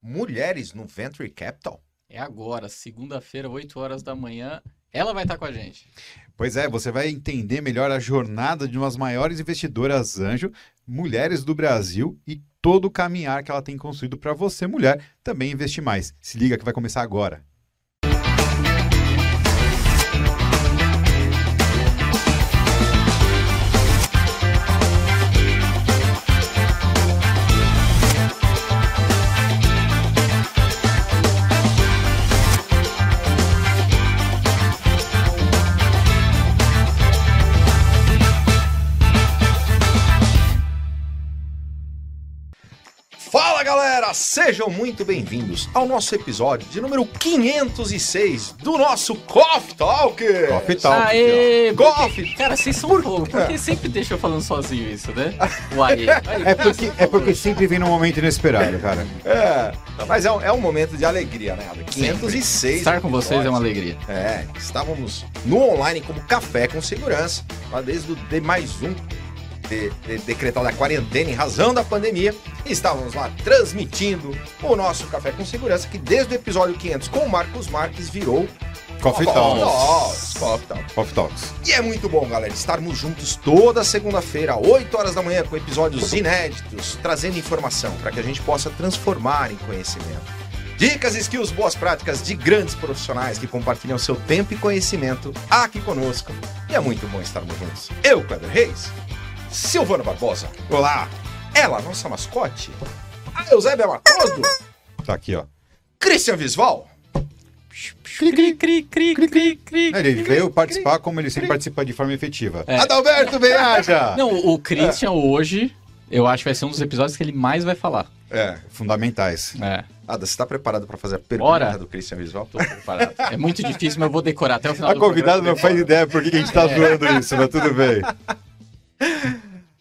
Mulheres no Venture Capital? É agora, segunda-feira, 8 horas da manhã. Ela vai estar com a gente. Pois é, você vai entender melhor a jornada de umas maiores investidoras anjo, mulheres do Brasil e todo o caminhar que ela tem construído para você, mulher, também investir mais. Se liga que vai começar agora. Sejam muito bem-vindos ao nosso episódio de número 506 do nosso Coffee Talk. Coffee Talk. Aê! Coffee. porque- Cara, vocês são fogo. Por que sempre deixa eu falando sozinho isso, né? O aê. Aí, É porque, é porque sempre vem num momento inesperado, cara. É, mas é um, é um momento de alegria, né? Ada? 506. Estar com vocês é uma alegria. É, estávamos no online como café com segurança, lá desde o D mais um, de, de, decretado a quarentena em razão da pandemia, estávamos lá transmitindo o nosso café com segurança, que desde o episódio 500 com o Marcos Marques virou Coffee Talks. Talks, Coffee Talks. Coffee Talks. E é muito bom, galera, estarmos juntos toda segunda-feira, 8 horas da manhã, com episódios inéditos, trazendo informação para que a gente possa transformar em conhecimento. Dicas, skills, boas práticas de grandes profissionais que compartilham seu tempo e conhecimento aqui conosco. E é muito bom estarmos juntos. Eu, Kleber Reis, Silvano Barbosa, Olá! ela, nossa mascote, a Eusébia Matoso, Tá aqui, ó. Christian Visval, Cri, cri, cri, cri, cri, cri. Ele veio participar como ele sempre participa de forma efetiva. É. Adalberto Beaja! Não, o Christian hoje, eu acho que vai ser um dos episódios que ele mais vai falar. é, Fundamentais. É, Ada, você está preparado para fazer a pergunta do Christian Visval? tô preparado. É muito difícil, mas eu vou decorar até o final A do convidada não faz ideia por que que a gente tá zoando isso, mas tudo bem.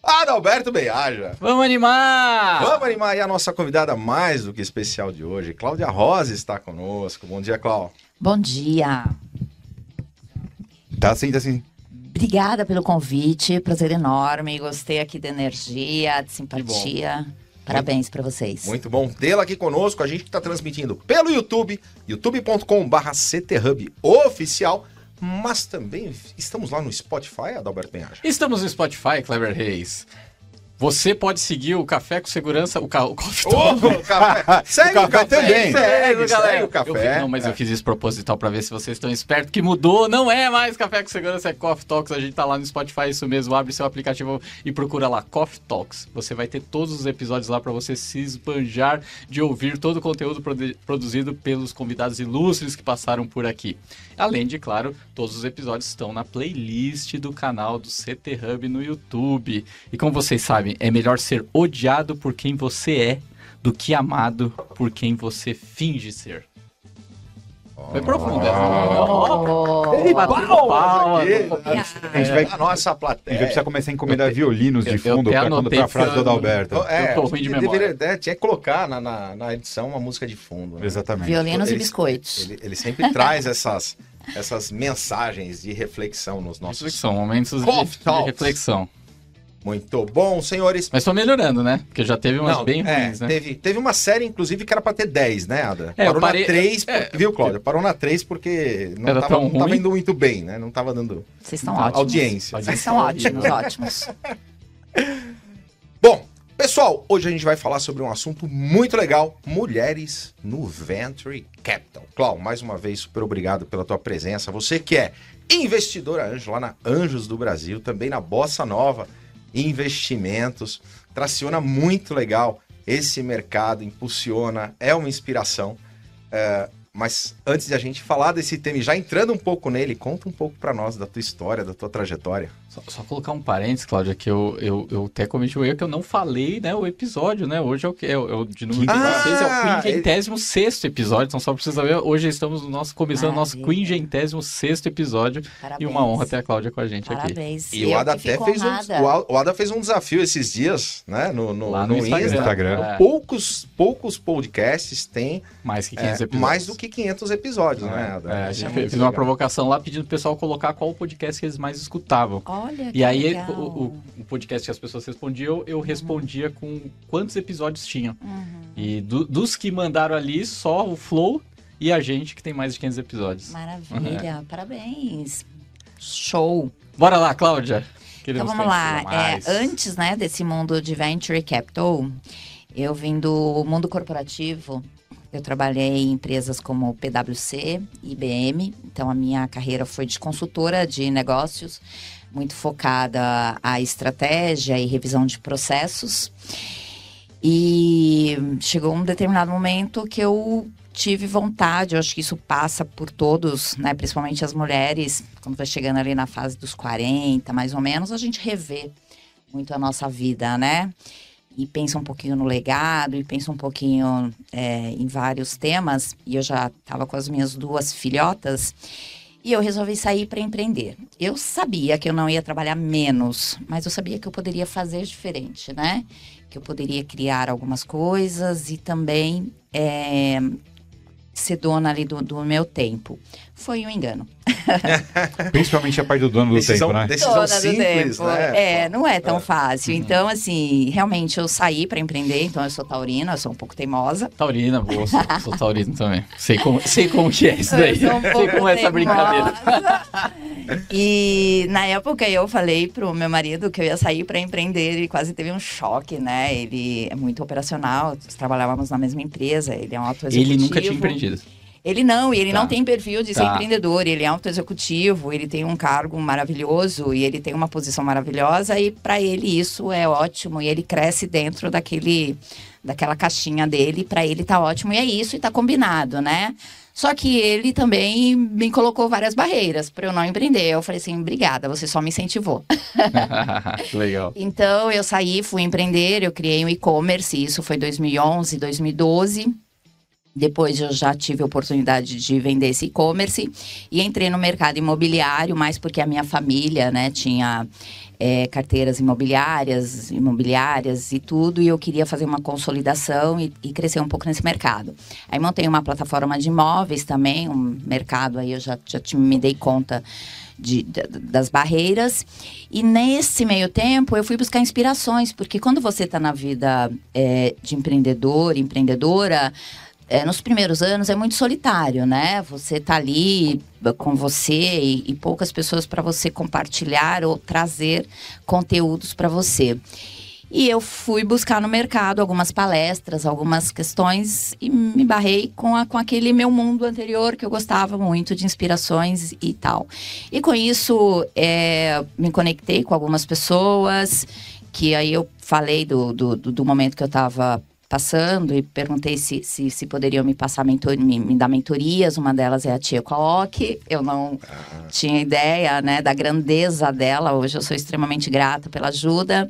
Adalberto Beaja. Vamos animar! Vamos animar aí a nossa convidada mais do que especial de hoje. Cláudia Rosa está conosco. Bom dia, Cláudia. Bom dia. Tá assim, tá assim. Obrigada pelo convite, prazer enorme. Gostei aqui da energia, de simpatia. Parabéns para vocês. Muito bom tê-la aqui conosco. A gente está transmitindo pelo YouTube, youtube.com.br CTHub oficial, mas também estamos lá no Spotify, Adalberto Penhaja. Estamos no Spotify, Clever Reis. Você pode seguir o Café com Segurança, o, ca... o Coffee Talk. Ô, café. Segue o, O café também. Segue, segue o Eu café. fiz- não, mas eu fiz isso proposital pra ver se vocês estão espertos que mudou. Não é mais Café com Segurança, é Coffee Talks. A gente tá lá no Spotify, isso mesmo. Abre seu aplicativo e procura lá Coffee Talks. Você vai ter todos os episódios lá pra você se esbanjar de ouvir todo o conteúdo produ- produzido pelos convidados ilustres que passaram por aqui. Além de, claro, todos os episódios estão na playlist do canal do CT Hub no YouTube. E como vocês sabem, é melhor ser odiado por quem você é do que amado por quem você finge ser. Foi profundo essa. Oh, Batendo palma. A gente vai, A nossa a plateia. gente vai precisar começar a encomendar violinos de fundo pra quando tá a frase do Adalberto. É, Eu tô ruim de deveria- memória. é, tinha que colocar na, na, na edição uma música de fundo. né? Exatamente. violinos e Ele- biscoitos. Ele, ele sempre traz essas, essas mensagens de reflexão nos nossos. Reflexão, momentos de, de reflexão. Muito bom, senhores. Mas tô melhorando, né? Porque já teve umas Não, bem é, ruins, né? teve, teve uma série, inclusive, que era pra ter 10, né, Ada? É, Parou parei- na 3, é, viu, Cláudia? Parou na 3 porque não, Era tava, tão não tava indo muito bem, né? Não tava dando Vocês estão ótimos. audiência. Vocês são ótimos, ótimos. Bom, pessoal, hoje a gente vai falar sobre um assunto muito legal: mulheres no Venture Capital. Clau, mais uma vez, super obrigado pela tua presença. Você que é investidora anjo lá na Anjos do Brasil, também na Bossa Nova Investimentos, traciona muito legal esse mercado, impulsiona, é uma inspiração. É, Mas antes de a gente falar desse tema já entrando um pouco nele, conta um pouco pra nós da tua história, da tua trajetória. Só, só colocar um parênteses, Cláudia, que eu, eu, eu até cometi o erro que eu não falei, né, o episódio, né? Hoje é o que? É, o- é de número Ah, 16, é o ele- 56 episódio, então só pra vocês saberem, hoje estamos no nosso, começando o nosso Maravilha. 56 episódio Parabéns. e uma honra ter a Cláudia com a gente aqui. Parabéns. E o Ada até fez um, honrada. o Ada- o Ada fez um desafio esses dias, né? No, no, Lá no, no Instagram. Insta. Instagram. É, Poucos, poucos podcasts têm mais que é, 15 episódios. mais do que 500 episódios, né, Ada? É, a Isso gente é fez muito uma legal. provocação lá pedindo pro pessoal colocar qual podcast que eles mais escutavam. Olha, que E aí, o, o- podcast que as pessoas respondiam, eu respondia com quantos episódios tinham. Uhum. E do- dos que mandaram ali, só o Flow e a gente, que tem mais de 500 episódios. Maravilha, parabéns. Show. Bora lá, Cláudia. Então Queremos vamos lá. É, antes né, desse mundo de venture capital, eu vim do mundo corporativo. Eu trabalhei em empresas como PwC, IBM. Então a minha carreira foi de consultora de negócios, muito focada à estratégia e revisão de processos. E chegou um determinado momento que eu tive vontade, eu acho que isso passa por todos, né, principalmente as mulheres, quando vai chegando ali na fase dos 40, mais ou menos, a gente revê muito a nossa vida, né? E pensa um pouquinho no legado, e pensa um pouquinho é, em vários temas. E eu já estava com as minhas duas filhotas, e eu resolvi sair para empreender. Eu sabia que eu não ia trabalhar menos, mas eu sabia que eu poderia fazer diferente, né? Que eu poderia criar algumas coisas e também é, ser dona ali do, do meu tempo. Foi um engano. Principalmente a parte do dono do Decisão, tempo, né? decisão Dona do simples, tempo. né? É, não é tão É. fácil. Então, assim, realmente eu saí para empreender, então eu sou taurina, eu sou um pouco teimosa. Taurina, boa, sou, sou taurino também. Sei como, sei como que é isso daí. Eu sou um sei pouco como é essa brincadeira. E na época eu falei pro meu marido que eu ia sair para empreender, ele quase teve um choque, né? Ele é muito operacional, trabalhávamos na mesma empresa, ele é um auto Ele nunca tinha empreendido. Ele não, e ele Tá. não tem perfil de ser Tá. empreendedor, ele é auto-executivo, ele tem um cargo maravilhoso e ele tem uma posição maravilhosa e para ele isso é ótimo e ele cresce dentro daquele daquela caixinha dele, para ele tá ótimo e é isso e tá combinado, né? Só que ele também me colocou várias barreiras para eu não empreender. Eu falei assim, obrigada, você só me incentivou. Legal. Então eu saí, fui empreender, eu criei um e-commerce, isso foi 2011, 2012. Depois eu já tive a oportunidade de vender esse e-commerce e entrei no mercado imobiliário, mais porque a minha família, né, tinha é, carteiras imobiliárias, imobiliárias e tudo, e eu queria fazer uma consolidação e, e crescer um pouco nesse mercado. Aí montei uma plataforma de imóveis também, um mercado aí eu já, já te- me dei conta de- da- das barreiras. E nesse meio tempo eu fui buscar inspirações, porque quando você está na vida é, de empreendedor, empreendedora, é, nos primeiros anos é muito solitário, né? Você tá ali com você e, e poucas pessoas para você compartilhar ou trazer conteúdos para você. E eu fui buscar no mercado algumas palestras, algumas questões e me barrei com, a, com aquele meu mundo anterior que eu gostava muito de inspirações e tal. E com isso, é, me conectei com algumas pessoas, que aí eu falei do, do- do momento que eu estava passando e perguntei se, se, se poderiam me passar mentor, me, me dar mentorias. Uma delas é a tia Kook. Eu não tinha ideia né, da grandeza dela. Hoje eu sou extremamente grata pela ajuda.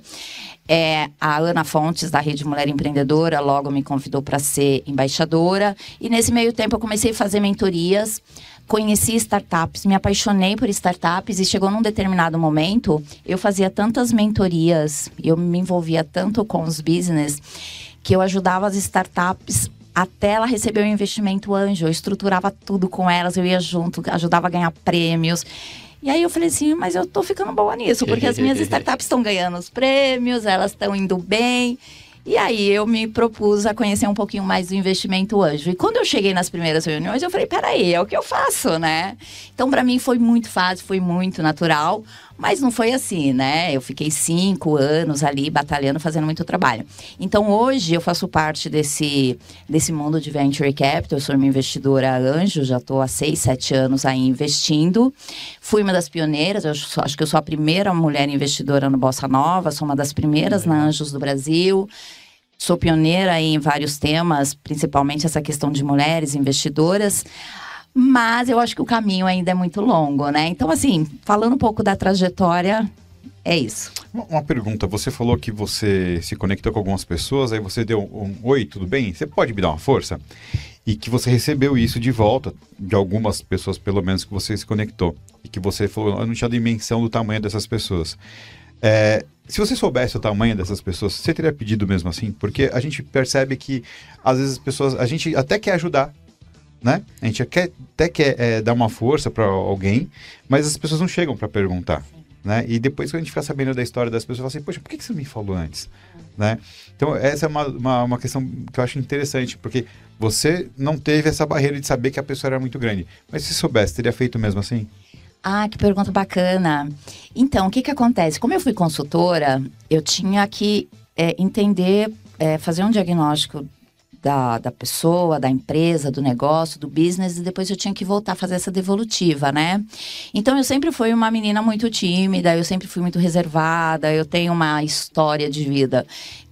É, a Ana Fontes, da Rede Mulher Empreendedora, logo me convidou para ser embaixadora. E nesse meio tempo eu comecei a fazer mentorias, conheci startups, me apaixonei por startups e chegou num determinado momento, eu fazia tantas mentorias, eu me envolvia tanto com os business, que eu ajudava as startups até ela receber o investimento anjo. Eu estruturava tudo com elas, eu ia junto, ajudava a ganhar prêmios. E aí eu falei assim, mas eu tô ficando boa nisso, porque as minhas startups estão ganhando os prêmios, elas estão indo bem. E aí eu me propus a conhecer um pouquinho mais do investimento anjo. E quando eu cheguei nas primeiras reuniões, eu falei, peraí, é o que eu faço, né? Então, para mim foi muito fácil, foi muito natural. Mas não foi assim, né? Eu fiquei cinco anos ali batalhando, fazendo muito trabalho. Então, hoje eu faço parte desse, desse mundo de venture capital. Eu sou uma investidora anjo, já estou há seis, sete anos aí investindo. Fui uma das pioneiras, eu sou- acho que eu sou a primeira mulher investidora no Bossa Nova, sou uma das primeiras na Anjos do Brasil. Sou pioneira em vários temas, principalmente essa questão de mulheres investidoras. Mas eu acho que o caminho ainda é muito longo, né? Então, assim, falando um pouco da trajetória, é isso. Uma, pergunta, você falou que você se conectou com algumas pessoas, aí você deu um oi, tudo bem? Você pode me dar uma força? E que você recebeu isso de volta, de algumas pessoas pelo menos que você se conectou. E que você falou, eu não tinha dimensão do tamanho dessas pessoas. É, se você soubesse o tamanho dessas pessoas, você teria pedido mesmo assim? Porque a gente percebe que às vezes as pessoas, a gente até quer ajudar, né? A gente quer, até quer é, dar uma força para alguém, mas as pessoas não chegam para perguntar. Né? E depois, quando a gente fica sabendo da história das pessoas, fala assim, poxa, por que que você me falou antes? Né? Então, essa é uma, uma, uma questão que eu acho interessante, porque você não teve essa barreira de saber que a pessoa era muito grande. Mas se soubesse, teria feito mesmo assim? Ah, que pergunta bacana. Então, o que que acontece? Como eu fui consultora, eu tinha que é, entender, é, fazer um diagnóstico da, da pessoa, da empresa, do negócio, do business, e depois eu tinha que voltar a fazer essa devolutiva, né? Então eu sempre fui uma menina muito tímida, eu sempre fui muito reservada, eu tenho uma história de vida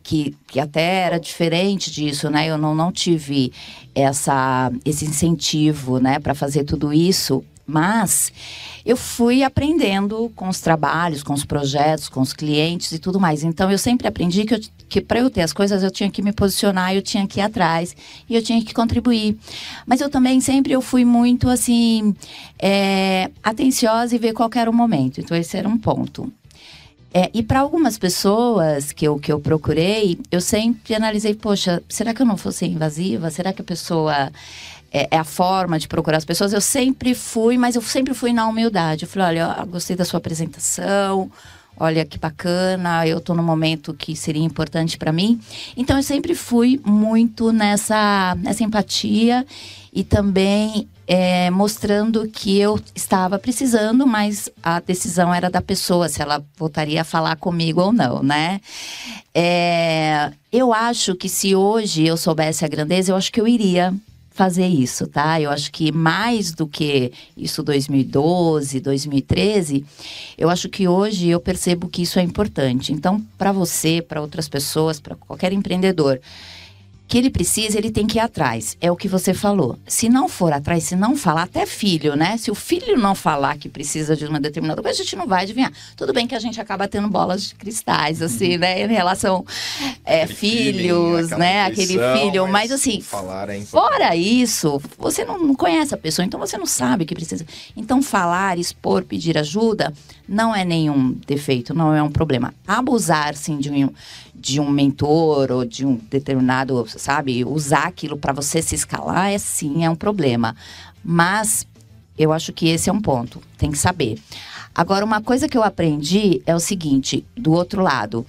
que, que até era diferente disso, né? Eu não, não tive essa, esse incentivo, né, para fazer tudo isso, mas eu fui aprendendo com os trabalhos, com os projetos, com os clientes e tudo mais. Então eu sempre aprendi que, que para eu ter as coisas eu tinha que me posicionar, eu tinha que ir atrás e eu tinha que contribuir. Mas eu também sempre eu fui muito assim é, atenciosa e ver qual era o momento. Então esse era um ponto. É, e para algumas pessoas que eu, que eu procurei, eu sempre analisei, poxa, será que eu não vou ser invasiva? Será que a pessoa é, é a forma de procurar as pessoas? Eu sempre fui, mas eu sempre fui na humildade. Eu falei, olha, eu gostei da sua apresentação, olha que bacana, eu estou num momento que seria importante para mim. Então eu sempre fui muito nessa, nessa empatia e também é, mostrando que eu estava precisando, mas a decisão era da pessoa, se ela voltaria a falar comigo ou não, né? É, eu acho que se hoje eu soubesse a grandeza, eu acho que eu iria fazer isso, tá? Eu acho que mais do que isso 2012, 2013, eu acho que hoje eu percebo que isso é importante. Então, para você, para outras pessoas, para qualquer empreendedor, que ele precisa, ele tem que ir atrás. É o que você falou. Se não for atrás, se não falar, até filho, né? Se o filho não falar que precisa de uma determinada coisa, a gente não vai adivinhar. Tudo bem que a gente acaba tendo bolas de cristais, assim, né? Em relação é, filhos, né? Aquele filho. Mas assim, falar é. Fora isso, você não, não conhece a pessoa, então você não sabe o que precisa. Então, falar, expor, pedir ajuda não é nenhum defeito, não é um problema. Abusar, sim, de um, de um mentor ou de um determinado, sabe, usar aquilo para você se escalar, é sim, é um problema. Mas eu acho que esse é um ponto, tem que saber. Agora, uma coisa que eu aprendi é o seguinte, do outro lado.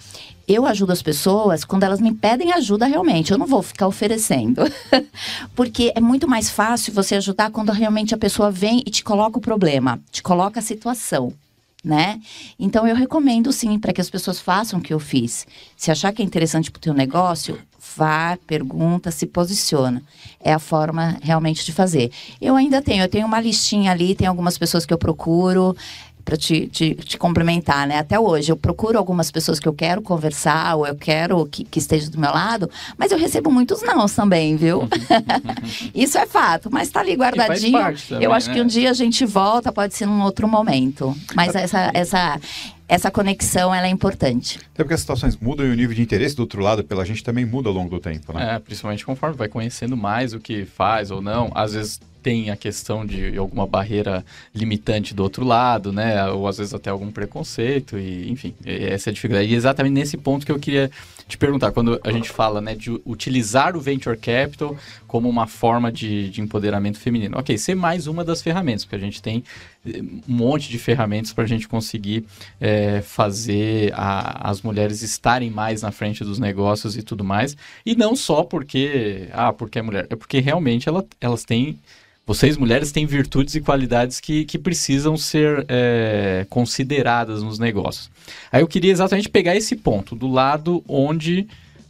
Eu ajudo as pessoas quando elas me pedem ajuda realmente. Eu não vou ficar oferecendo. Porque é muito mais fácil você ajudar quando realmente a pessoa vem e te coloca o problema, te coloca a situação. Né? Então eu recomendo sim para que as pessoas façam o que eu fiz. Se achar que é interessante para o teu negócio, vá, pergunta, se posiciona. É a forma realmente de fazer. Eu ainda tenho, eu tenho uma listinha ali, tem algumas pessoas que eu procuro para te, te, te complementar, né? Até hoje eu procuro algumas pessoas que eu quero conversar ou eu quero que, que esteja do meu lado, mas eu recebo muitos não também, viu? Isso é fato, mas tá ali guardadinho. também, eu acho né? que um dia a gente volta, pode ser num outro momento. Mas essa, essa, essa conexão ela é importante. Até porque as situações mudam e o nível de interesse do outro lado pela gente também muda ao longo do tempo, né? É, principalmente conforme vai conhecendo mais o que faz ou não. Às vezes tem a questão de alguma barreira limitante do outro lado, né? Ou às vezes até algum preconceito, e enfim, essa é a dificuldade. E exatamente nesse ponto que eu queria te perguntar, quando a gente fala né, de utilizar o Venture Capital como uma forma de, de empoderamento feminino. Ok, ser mais uma das ferramentas, porque a gente tem eh, um monte de ferramentas para a gente conseguir eh, fazer a- as mulheres estarem mais na frente dos negócios e tudo mais. E não só porque, ah, porque é mulher, é porque realmente ela, elas têm vocês, mulheres, têm virtudes e qualidades que, que precisam ser é, consideradas nos negócios. Aí eu queria exatamente pegar esse ponto, do lado onde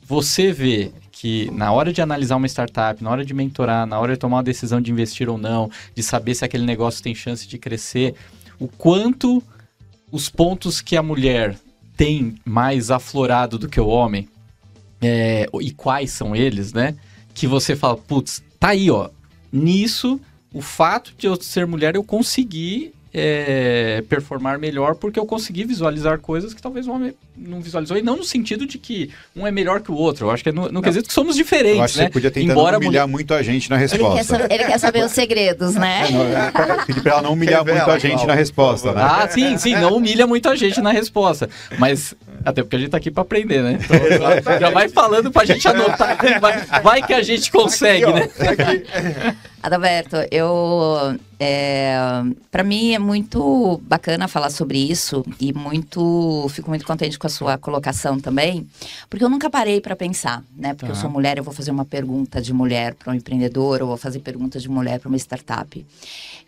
você vê que na hora de analisar uma startup, na hora de mentorar, na hora de tomar uma decisão de investir ou não, de saber se aquele negócio tem chance de crescer, o quanto os pontos que a mulher tem mais aflorado do que o homem, é, e quais são eles, né? Que você fala, putz, tá aí, ó. Nisso, o fato de eu ser mulher, eu consegui é, performar melhor porque eu consegui visualizar coisas que talvez o homem não visualizou. E não no sentido de que um é melhor que o outro. Eu acho que é no, no quesito que somos diferentes, Eu acho que né? você podia tentar Embora humilhar muito a gente na Ele quer, resposta. ele quer saber os segredos, né? É, não, é pra- Pedir pra ela não humilhar Revela, muito a gente na resposta, né? Ah, sim, sim, não humilha muito a gente na resposta. Mas, até porque a gente tá aqui pra aprender, né? Então, já vai falando pra gente anotar. Vai, vai que a gente consegue, Aqui, ó, né? aqui. Adalberto, eu. É, para mim é muito bacana falar sobre isso e muito. Fico muito contente com a sua colocação também, porque eu nunca parei para pensar, né? Porque eu sou mulher, eu vou fazer uma pergunta de mulher para um empreendedor, ou vou fazer pergunta de mulher para uma startup.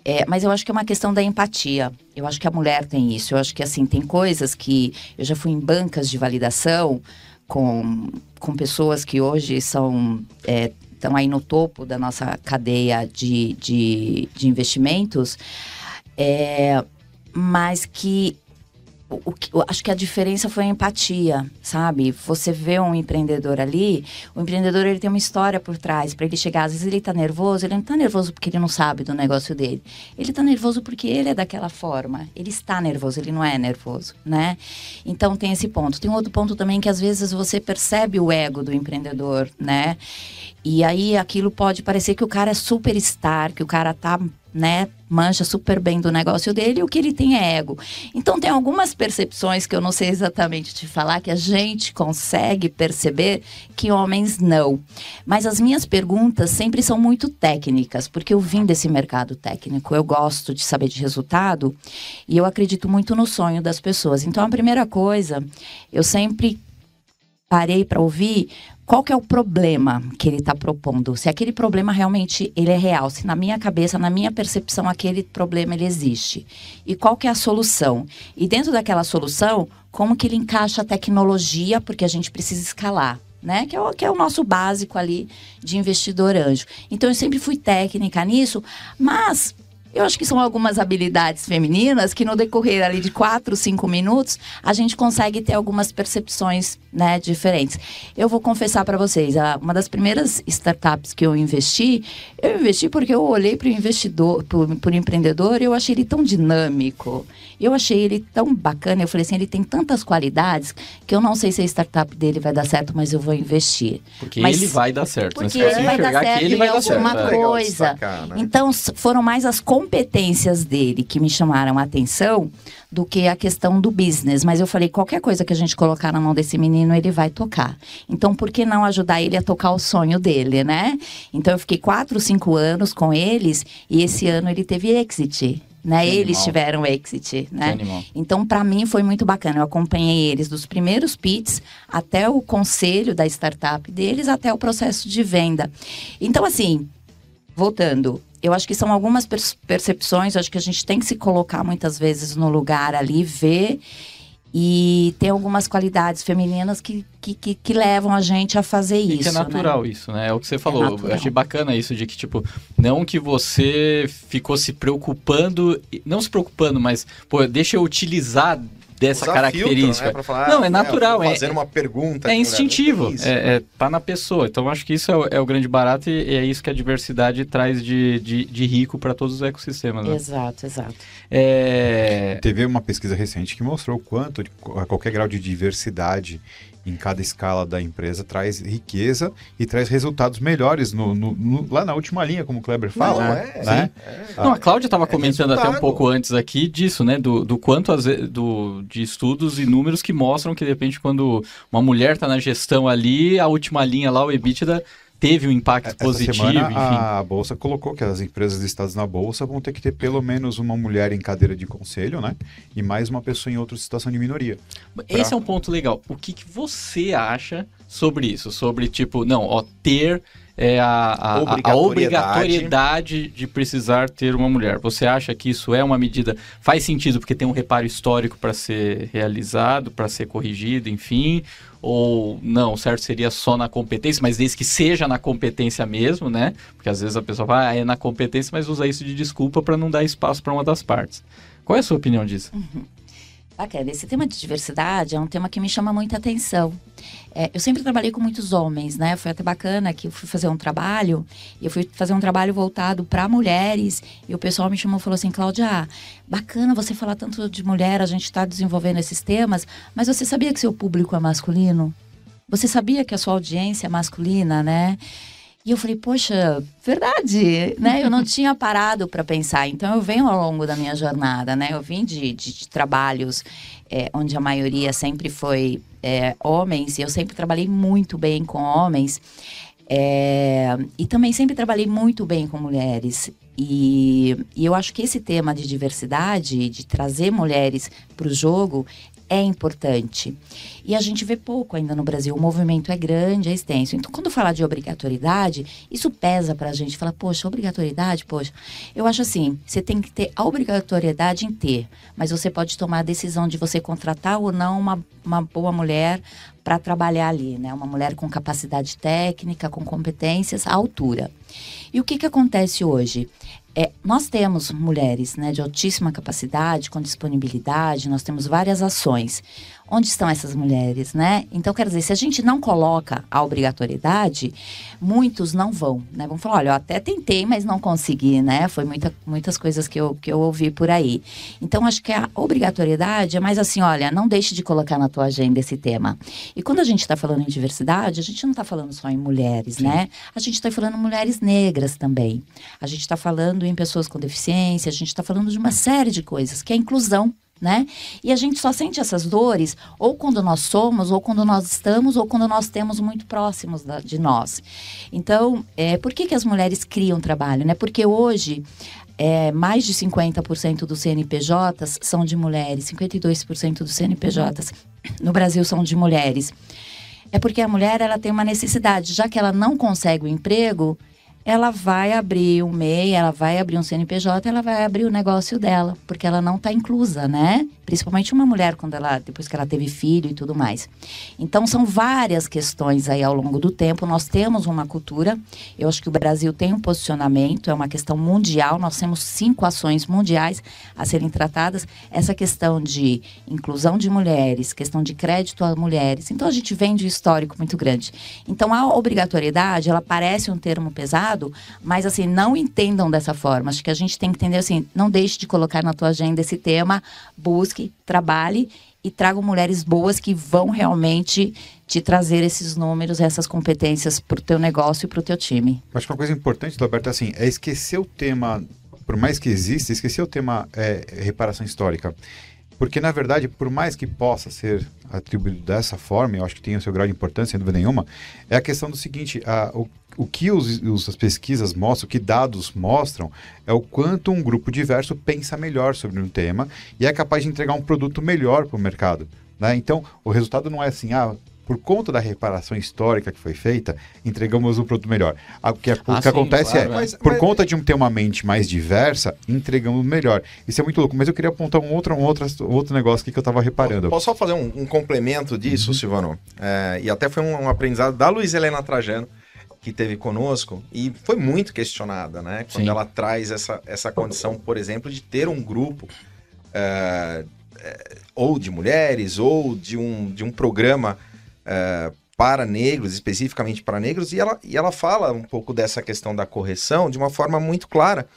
É, mas eu acho que é uma questão da empatia. Eu acho que a mulher tem isso. Eu acho que, assim, tem coisas que. Eu já fui em bancas de validação com, com pessoas que hoje são. É, estão aí no topo da nossa cadeia de, de, de investimentos, é, mas que o, o, acho que a diferença foi a empatia, sabe? Você vê um empreendedor ali, o empreendedor ele tem uma história por trás para ele chegar. Às vezes ele tá nervoso, ele não tá nervoso porque ele não sabe do negócio dele. Ele tá nervoso porque ele é daquela forma. Ele está nervoso, ele não é nervoso, né? Então tem esse ponto. Tem outro ponto também que às vezes você percebe o ego do empreendedor, né? E aí aquilo pode parecer que o cara é superstar, que o cara tá né, mancha super bem do negócio dele e o que ele tem é ego. Então tem algumas percepções que eu não sei exatamente te falar que a gente consegue perceber que homens não. Mas as minhas perguntas sempre são muito técnicas, porque eu vim desse mercado técnico. Eu gosto de saber de resultado e eu acredito muito no sonho das pessoas. Então a primeira coisa, eu sempre parei para ouvir qual que é o problema que ele está propondo? Se aquele problema realmente ele é real, se na minha cabeça, na minha percepção, aquele problema ele existe. E qual que é a solução? E dentro daquela solução, como que ele encaixa a tecnologia, porque a gente precisa escalar. Né? Que, é o, que é o nosso básico ali de investidor anjo. Então eu sempre fui técnica nisso, mas eu acho que são algumas habilidades femininas que no decorrer ali de quatro, cinco minutos, a gente consegue ter algumas percepções, né, diferentes. Eu vou confessar para vocês, uma das primeiras startups que eu investi, eu investi porque eu olhei para o investidor, para o empreendedor, e eu achei ele tão dinâmico, eu achei ele tão bacana, eu falei assim, ele tem tantas qualidades que eu não sei se a startup dele vai dar certo, mas eu vou investir. Porque mas, ele vai dar certo. Porque ele vai dar certo ele vai dar certo. alguma coisa. Destacar, né? Então foram mais as competências dele que me chamaram a atenção do que a questão do business. Mas eu falei, qualquer coisa que a gente colocar na mão desse menino, ele vai tocar. Então, por que não ajudar ele a tocar o sonho dele, né? Então, eu fiquei quatro, cinco anos com eles e esse ano ele teve exit né? Que eles animal. tiveram exit, né? Então, para mim foi muito bacana. Eu acompanhei eles dos primeiros pits até o conselho da startup deles, até o processo de venda. Então, assim, voltando, eu acho que são algumas percepções, acho que a gente tem que se colocar muitas vezes no lugar ali, ver e tem algumas qualidades femininas que, que, que, que levam a gente a fazer e isso. Que é natural né? isso, né? É o que você falou. É eu achei bacana isso de que, tipo, não que você ficou se preocupando, não se preocupando, mas, pô, deixa eu utilizar dessa Usar característica. Filtro, né? falar, não, é, é natural. É, fazendo uma pergunta. É instintivo. É, é, tá na pessoa. Então, acho que isso é o, é o grande barato e, é isso que a diversidade traz de, de, de rico para todos os ecossistemas. Né? Exato, exato. É... Teve uma pesquisa recente que mostrou o quanto, a qualquer grau de diversidade em cada escala da empresa traz riqueza e traz resultados melhores no, no, no, lá na última linha, como o Kleber fala. Não, é, né? é. Não, a Cláudia estava é comentando resultado. até um pouco antes aqui disso, né? Do, do quanto as, do, de estudos e números que mostram que, de repente, quando uma mulher está na gestão ali, a última linha lá, o EBITDA teve um impacto Essa positivo. Semana, enfim. A Bolsa colocou que as empresas listadas na Bolsa vão ter que ter pelo menos uma mulher em cadeira de conselho, né? E mais uma pessoa em outra situação de minoria. Esse pra... é um ponto legal. O que, que você acha sobre isso? Sobre, tipo, não, ó, ter é a, a, obrigatoriedade. a, obrigatoriedade de precisar ter uma mulher. Você acha que isso é uma medida faz sentido porque tem um reparo histórico para ser realizado, para ser corrigido, enfim? Ou não, certo seria só na competência, mas desde que seja na competência mesmo, né? Porque às vezes a pessoa vai, ah, é na competência, mas usa isso de desculpa para não dar espaço para uma das partes. Qual é a sua opinião disso? Uhum. Bacana. Esse tema de diversidade é um tema que me chama muita atenção. É, eu sempre trabalhei com muitos homens, né? Foi até bacana que eu fui fazer um trabalho, e eu fui fazer um trabalho voltado para mulheres, e o pessoal me chamou e falou assim: Cláudia, bacana você falar tanto de mulher, a gente está desenvolvendo esses temas, mas você sabia que seu público é masculino? Você sabia que a sua audiência é masculina, né? E eu falei, poxa, verdade, né? Eu não tinha parado para pensar. Então, eu venho ao longo da minha jornada, né? Eu vim de, de, de trabalhos é, onde a maioria sempre foi é, homens, e eu sempre trabalhei muito bem com homens. É, e também sempre trabalhei muito bem com mulheres. E, e eu acho que esse tema de diversidade, de trazer mulheres para o jogo, é importante. E a gente vê pouco ainda no Brasil. O movimento é grande, é extenso. Então, quando falar de obrigatoriedade, isso pesa para a gente. Fala, poxa, obrigatoriedade, poxa. Eu acho assim, você tem que ter a obrigatoriedade em ter, mas você pode tomar a decisão de você contratar ou não uma, uma boa mulher para trabalhar ali, né? Uma mulher com capacidade técnica, com competências à altura. E o que, que acontece hoje? É, nós temos mulheres né, de altíssima capacidade, com disponibilidade, nós temos várias ações. Onde estão essas mulheres, né? Então, quer dizer, se a gente não coloca a obrigatoriedade, muitos não vão, né? Vão falar, olha, eu até tentei, mas não consegui, né? Foi muita, muitas coisas que eu, que eu ouvi por aí. Então, acho que a obrigatoriedade é mais assim, olha, não deixe de colocar na tua agenda esse tema. E quando a gente está falando em diversidade, a gente não está falando só em mulheres, Sim. né? A gente está falando em mulheres negras também. A gente está falando em pessoas com deficiência, a gente está falando de uma série de coisas, que é a inclusão né? E a gente só sente essas dores ou quando nós somos, ou quando nós estamos, ou quando nós temos muito próximos da, de nós. Então, é, por que, que as mulheres criam trabalho, né? Porque hoje é, mais de 50% dos CNPJs são de mulheres, 52% dos CNPJs no Brasil são de mulheres. É porque a mulher ela tem uma necessidade, já que ela não consegue o emprego, ela vai abrir um MEI, ela vai abrir um CNPJ, ela vai abrir o negócio dela, porque ela não está inclusa, né? Principalmente uma mulher quando ela depois que ela teve filho e tudo mais. Então são várias questões aí ao longo do tempo. Nós temos uma cultura. Eu acho que o Brasil tem um posicionamento, é uma questão mundial. Nós temos cinco ações mundiais a serem tratadas. Essa questão de inclusão de mulheres, questão de crédito a mulheres. Então a gente vem de um histórico muito grande. Então a obrigatoriedade, ela parece um termo pesado mas assim, não entendam dessa forma. Acho que a gente tem que entender assim, não deixe de colocar na tua agenda esse tema, busque, trabalhe e traga mulheres boas que vão realmente te trazer esses números, essas competências para o teu negócio e para o teu time. Acho que uma coisa importante, Roberto, assim, é esquecer o tema, por mais que exista, esquecer o tema é, reparação histórica. Porque, na verdade, por mais que possa ser atribuído dessa forma, eu acho que tem o seu grau de importância, sem dúvida nenhuma, é a questão do seguinte, a, o, o que os, os, as pesquisas mostram, o que dados mostram, é o quanto um grupo diverso pensa melhor sobre um tema e é capaz de entregar um produto melhor para o mercado. Né? Então, o resultado não é assim, ah, por conta da reparação histórica que foi feita, entregamos um produto melhor. O que, é, o ah, que sim, acontece claro, é, mas, por mas... conta de um ter uma mente mais diversa, entregamos melhor. Isso é muito louco, mas eu queria apontar um outro, um outro, outro negócio aqui que eu estava reparando. Posso só fazer um, um complemento disso, uhum. Silvano? É, e até foi um, um aprendizado da Luiz Helena Trajano, que teve conosco e foi muito questionada, né? Quando Sim. ela traz essa, essa condição, por exemplo, de ter um grupo é, é, ou de mulheres ou de um, de um programa é, para negros, especificamente para negros, e ela, e ela fala um pouco dessa questão da correção de uma forma muito clara,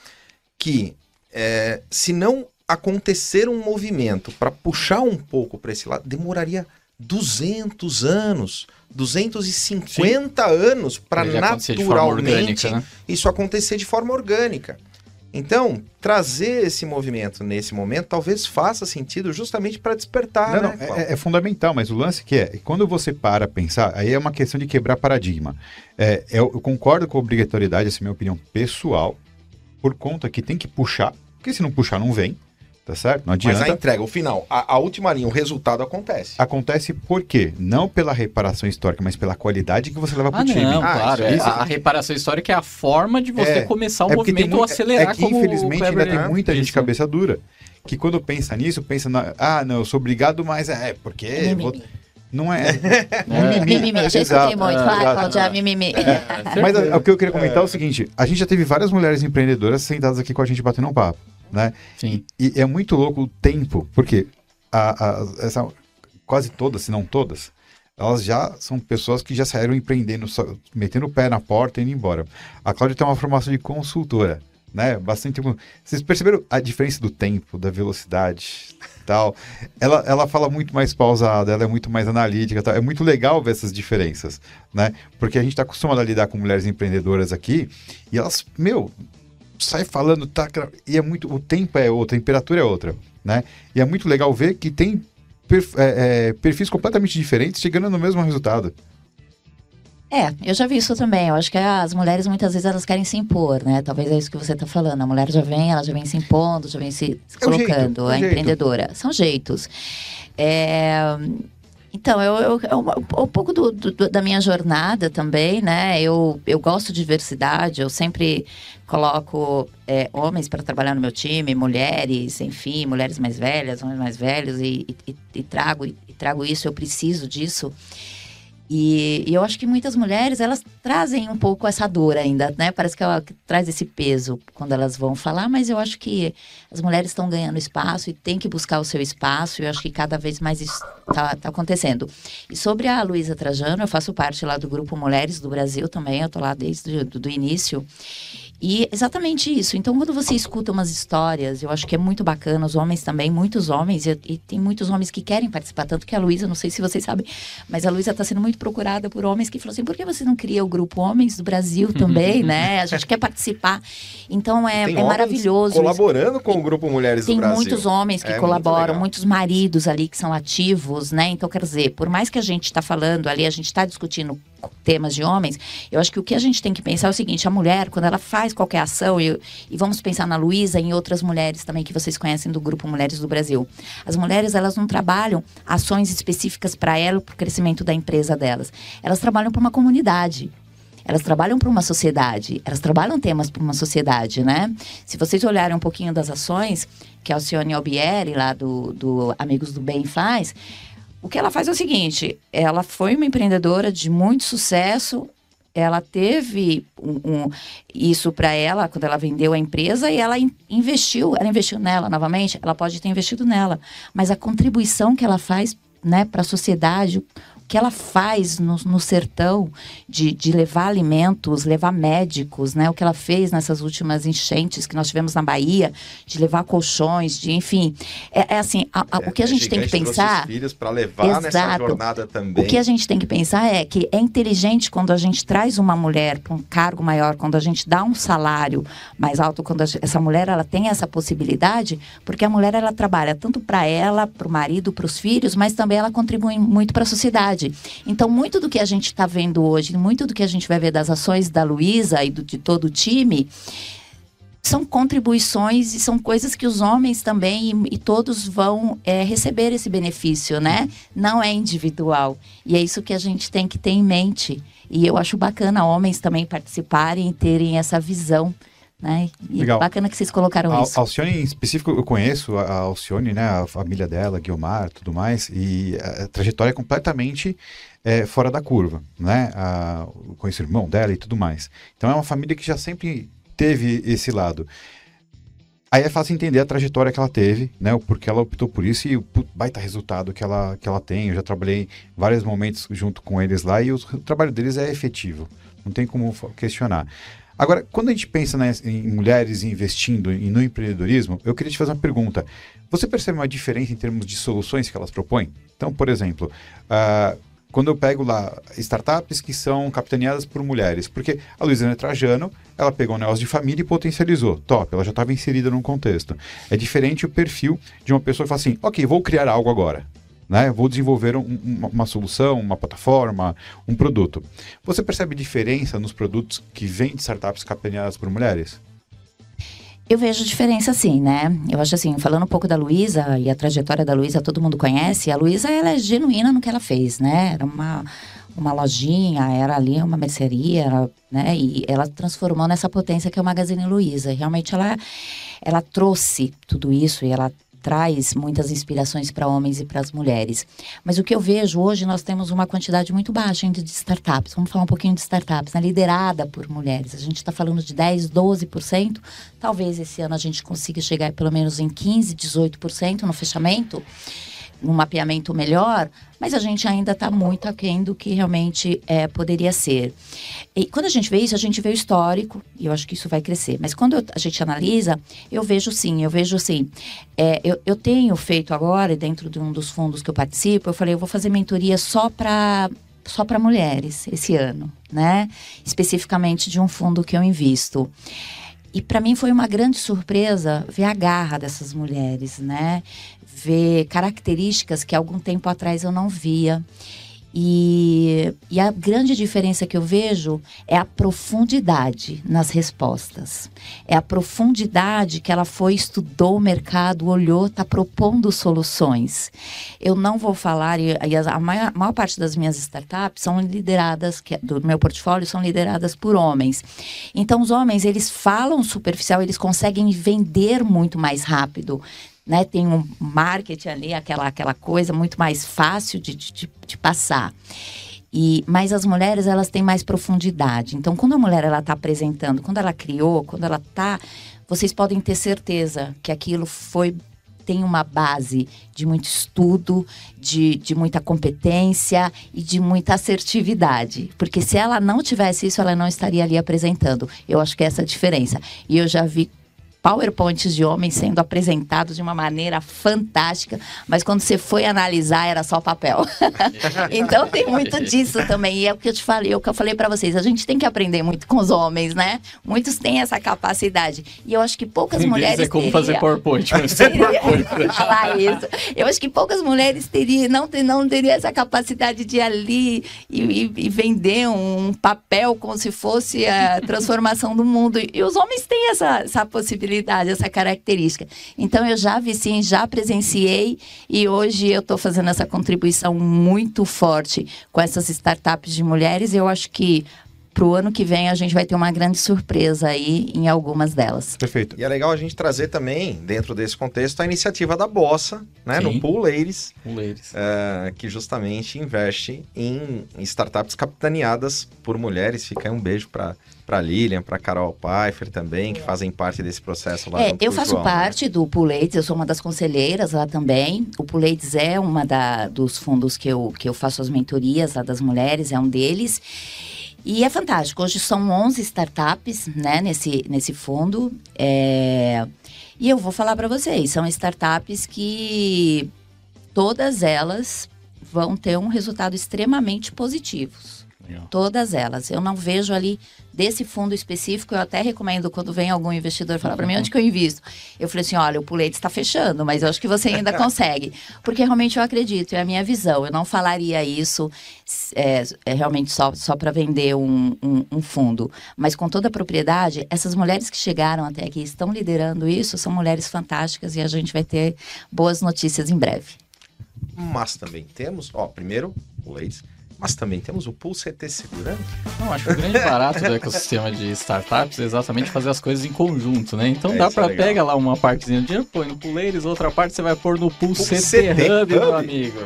que se não acontecer um movimento para puxar um pouco para esse lado, demoraria 200 anos, 250 Sim. anos para naturalmente orgânica, né? isso acontecer de forma orgânica. Então, trazer esse movimento nesse momento talvez faça sentido justamente para despertar. Não, né, não, é, é, fundamental, mas o lance que é, quando você para pensar, aí é uma questão de quebrar paradigma. É, eu, eu, concordo com a obrigatoriedade, essa é a minha opinião pessoal, por conta que tem que puxar, porque se não puxar, não vem. Tá certo? Não adianta. Mas a entrega, o final, a, a, última linha, o resultado acontece. Acontece por quê? Não pela reparação histórica, mas pela qualidade que você leva pro ah, time. Não, ah, claro. É, a reparação histórica é a forma de você é, começar o é movimento ou acelerar É que, infelizmente, ainda tem muita gente cabeça dura. Que quando pensa nisso, pensa na. Ah, não, eu sou obrigado, mas é, porque. Vou... Não é. é. Mimimi. mimimi. Já escutei muito. Fala, Claudia, mimimi. É, mas o que eu queria comentar é o seguinte: a gente já teve várias mulheres empreendedoras sentadas aqui com a gente batendo um papo né? Sim. E, e é muito louco o tempo, porque a, a, essa, quase todas, se não todas, elas já são pessoas que já saíram empreendendo, só, metendo o pé na porta e indo embora. A Cláudia tem uma formação de consultora, né? Bastante. Vocês perceberam a diferença do tempo, da velocidade, tal? Ela, ela fala muito mais pausada, ela é muito mais analítica, tal. É muito legal ver essas diferenças, né? Porque a gente está acostumado a lidar com mulheres empreendedoras aqui e elas, meu, sai falando, tá, e é muito, o tempo é outro, a temperatura é outra, né? E é muito legal ver que tem perf, é, é, perfis completamente diferentes chegando no mesmo resultado. É, eu já vi isso também. Eu acho que as mulheres muitas vezes elas querem se impor, né? Talvez é isso que você está falando. A mulher já vem, ela já vem se impondo, já vem se, se É jeito, colocando, é a jeito. empreendedora. São jeitos. É, Então, eu, eu, é um, um pouco do- do- da minha jornada também, né? Eu, eu gosto de diversidade, eu sempre coloco é, homens para trabalhar no meu time, mulheres, enfim, mulheres mais velhas, homens mais velhos, e, e- e trago, e trago isso, eu preciso disso. E, e eu acho que muitas mulheres, elas trazem um pouco essa dor ainda, né? Parece que ela traz esse peso quando elas vão falar, mas eu acho que as mulheres estão ganhando espaço e tem que buscar o seu espaço, e eu acho que cada vez mais isso está acontecendo. E sobre a Luísa Trajano, eu faço parte lá do Grupo Mulheres do Brasil também, eu tô lá desde o do início. E exatamente isso. Então, quando você escuta umas histórias, eu acho que é muito bacana, os homens também, muitos homens, e, e tem muitos homens que querem participar, tanto que a Luísa, não sei se vocês sabem, mas a Luísa está sendo muito procurada por homens que falam assim, por que você não cria o grupo Homens do Brasil também, né? A gente quer participar. Então, é, Tem é maravilhoso. isso. Colaborando com o Grupo Mulheres Tem do Brasil. muitos homens que É muito colaboram, legal. muitos maridos ali que são ativos, né? Então, quer dizer, por mais que a gente está falando ali, a gente está discutindo temas de homens, eu acho que o que a gente tem que pensar é o seguinte: a mulher, quando ela faz qualquer ação, e, e vamos pensar na Luísa e em outras mulheres também que vocês conhecem do Grupo Mulheres do Brasil. As mulheres, elas não trabalham ações específicas para ela, para o crescimento da empresa delas. Elas trabalham para uma comunidade. Elas trabalham para uma sociedade, elas trabalham temas para uma sociedade, né? Se vocês olharem um pouquinho das ações que a Alcione Albieri, lá do, do Amigos do Bem, faz, o que ela faz é o seguinte: ela foi uma empreendedora de muito sucesso. Ela teve um- um- isso para ela quando ela vendeu a empresa e ela in- investiu. Ela investiu nela novamente. Ela pode ter investido nela, mas a contribuição que ela faz né, para a sociedade, que ela faz no, no sertão de, de levar alimentos, levar médicos, né? O que ela fez nessas últimas enchentes que nós tivemos na Bahia, de levar colchões, de enfim. É, é assim, a- a- o que a gente tem que pensar. os filhos para levar nessa Exato. jornada também. O que a gente tem que pensar é que é inteligente quando a gente traz uma mulher para um cargo maior, quando a gente dá um salário mais alto, quando a essa mulher ela tem essa possibilidade, porque a mulher ela trabalha tanto para ela, para o marido, para os filhos, mas também ela contribui muito para a sociedade. Então, muito do que a gente está vendo hoje, muito do que a gente vai ver das ações da Luísa e do- de todo o time, são contribuições e são coisas que os homens também e, e todos vão é, receber esse benefício, né? Não é individual. E é isso que a gente tem que ter em mente. E eu acho bacana homens também participarem e terem essa visão, né? E Legal. bacana que vocês colocaram A isso. Alcione, em específico, eu conheço a a Alcione, né? A família dela, Guilmar, tudo mais, e a trajetória é completamente é, fora da curva, né? A, conheço o irmão dela e tudo mais. Então é uma família que já sempre teve esse lado. Aí é fácil entender a trajetória que ela teve, né? O porquê ela optou por isso e o baita resultado que ela, que ela tem. Eu já trabalhei vários momentos junto com eles lá e o trabalho deles é efetivo. Não tem como questionar. Agora, quando a gente pensa né, em mulheres investindo e no empreendedorismo, eu queria te fazer uma pergunta. Você percebe uma diferença em termos de soluções que elas propõem? Então, por exemplo, ah, quando eu pego lá startups que são capitaneadas por mulheres, porque a Luiziane Trajano, ela pegou um negócio de família e potencializou. Top, ela já estava inserida num contexto. É diferente o perfil de uma pessoa que fala assim, ok, vou criar algo agora. Né? Vou desenvolver um- uma, uma solução, uma plataforma, um produto. Você percebe diferença nos produtos que vêm de startups capitaneadas por mulheres? Eu vejo diferença sim, né? Eu acho assim, falando um pouco da Luísa e a trajetória da Luísa, todo mundo conhece. A Luísa, ela é genuína no que ela fez, né? Era uma, uma lojinha, era ali uma mercearia, era, né? E ela transformou nessa potência que é o Magazine Luiza. Realmente ela, ela trouxe tudo isso e ela traz muitas inspirações para homens e para as mulheres. Mas o que eu vejo hoje, nós temos uma quantidade muito baixa ainda de startups. Vamos falar um pouquinho de startups, né? liderada por mulheres. A gente está falando de 10, 12%. Talvez esse ano a gente consiga chegar pelo menos em 15, 18% no fechamento, num mapeamento melhor, mas a gente ainda está muito aquém do que realmente é, poderia ser. E quando a gente vê isso, a gente vê o histórico, e eu acho que isso vai crescer. Mas quando a gente analisa, eu vejo sim, eu vejo assim. é, eu, eu tenho feito agora, dentro de um dos fundos que eu participo, eu falei, eu vou fazer mentoria só para só para mulheres esse ano, né? Especificamente de um fundo que eu invisto. E para mim foi uma grande surpresa ver a garra dessas mulheres, né? Ver características que algum tempo atrás eu não via. E, e a grande diferença que eu vejo é a profundidade nas respostas. É a profundidade que ela foi, estudou o mercado, olhou, está propondo soluções. Eu não vou falar, e, e a, maior, maior parte das minhas startups são lideradas, que, é do meu portfólio, são lideradas por homens. Então, os homens, eles falam superficial, eles conseguem vender muito mais rápido né? Tem um marketing ali, aquela, aquela coisa muito mais fácil de, de, de passar. E, mas as mulheres elas têm mais profundidade. Então, quando a mulher ela está apresentando, quando ela criou, quando ela está, vocês podem ter certeza que aquilo foi tem uma base de muito estudo, de, de muita competência e de muita assertividade. Porque se ela não tivesse isso, ela não estaria ali apresentando. Eu acho que é essa a diferença. E eu já vi PowerPoints de homens sendo apresentados de uma maneira fantástica, mas quando você foi analisar era só papel. então tem muito disso também. E é o que eu te falei, é o que eu falei para vocês. A gente tem que aprender muito com os homens, né? Muitos têm essa capacidade. E eu acho que poucas mulheres. É como fazer PowerPoint, mas PowerPoint. falar isso. Eu acho que poucas mulheres teriam, não, não teriam essa capacidade de ir ali e, e, e vender um papel como se fosse a transformação do mundo. E os homens têm essa, essa possibilidade essa característica. Então eu já vi sim, já presenciei e hoje eu estou fazendo essa contribuição muito forte com essas startups de mulheres. Eu acho que para o ano que vem a gente vai ter uma grande surpresa aí em algumas delas. Perfeito. E é legal a gente trazer também, dentro desse contexto, a iniciativa da Bossa, né, Sim. no Pool Ladies, Pool Ladies. é, que justamente investe em startups capitaneadas por mulheres. Fica aí um beijo para para Lilian, para Carol Pfeiffer também, que fazem parte desse processo lá É, eu faço João, né? parte do Puleites, eu sou uma das conselheiras lá também. O Puleites é uma da, dos fundos que eu, que eu faço as mentorias lá das mulheres, é um deles. E é fantástico. Hoje são 11 startups né, nesse, nesse fundo. É, E eu vou falar para vocês, são startups que todas elas vão ter um resultado extremamente positivo. Legal. Todas elas. Eu não vejo ali desse fundo específico. Eu até recomendo quando vem algum investidor falar para mim onde que eu invisto. Eu falei assim: olha, o Pulete está fechando, mas eu acho que você ainda consegue. Porque realmente eu acredito, é a minha visão. Eu não falaria isso é, é realmente só, só para vender um, um, um fundo. Mas com toda a propriedade, essas mulheres que chegaram até aqui estão liderando isso, são mulheres fantásticas e a gente vai ter boas notícias em breve. Mas também temos, ó, primeiro, o Ladies, mas também temos o Pool CT Segurança. Não, acho que o grande barato do ecossistema de startups é exatamente fazer as coisas em conjunto, né? Então É, dá isso é pegar lá uma partezinha de dinheiro, põe no Pooleiros, outra parte você vai pôr no Pool Pool CT, CT Hub, meu Hub. amigo.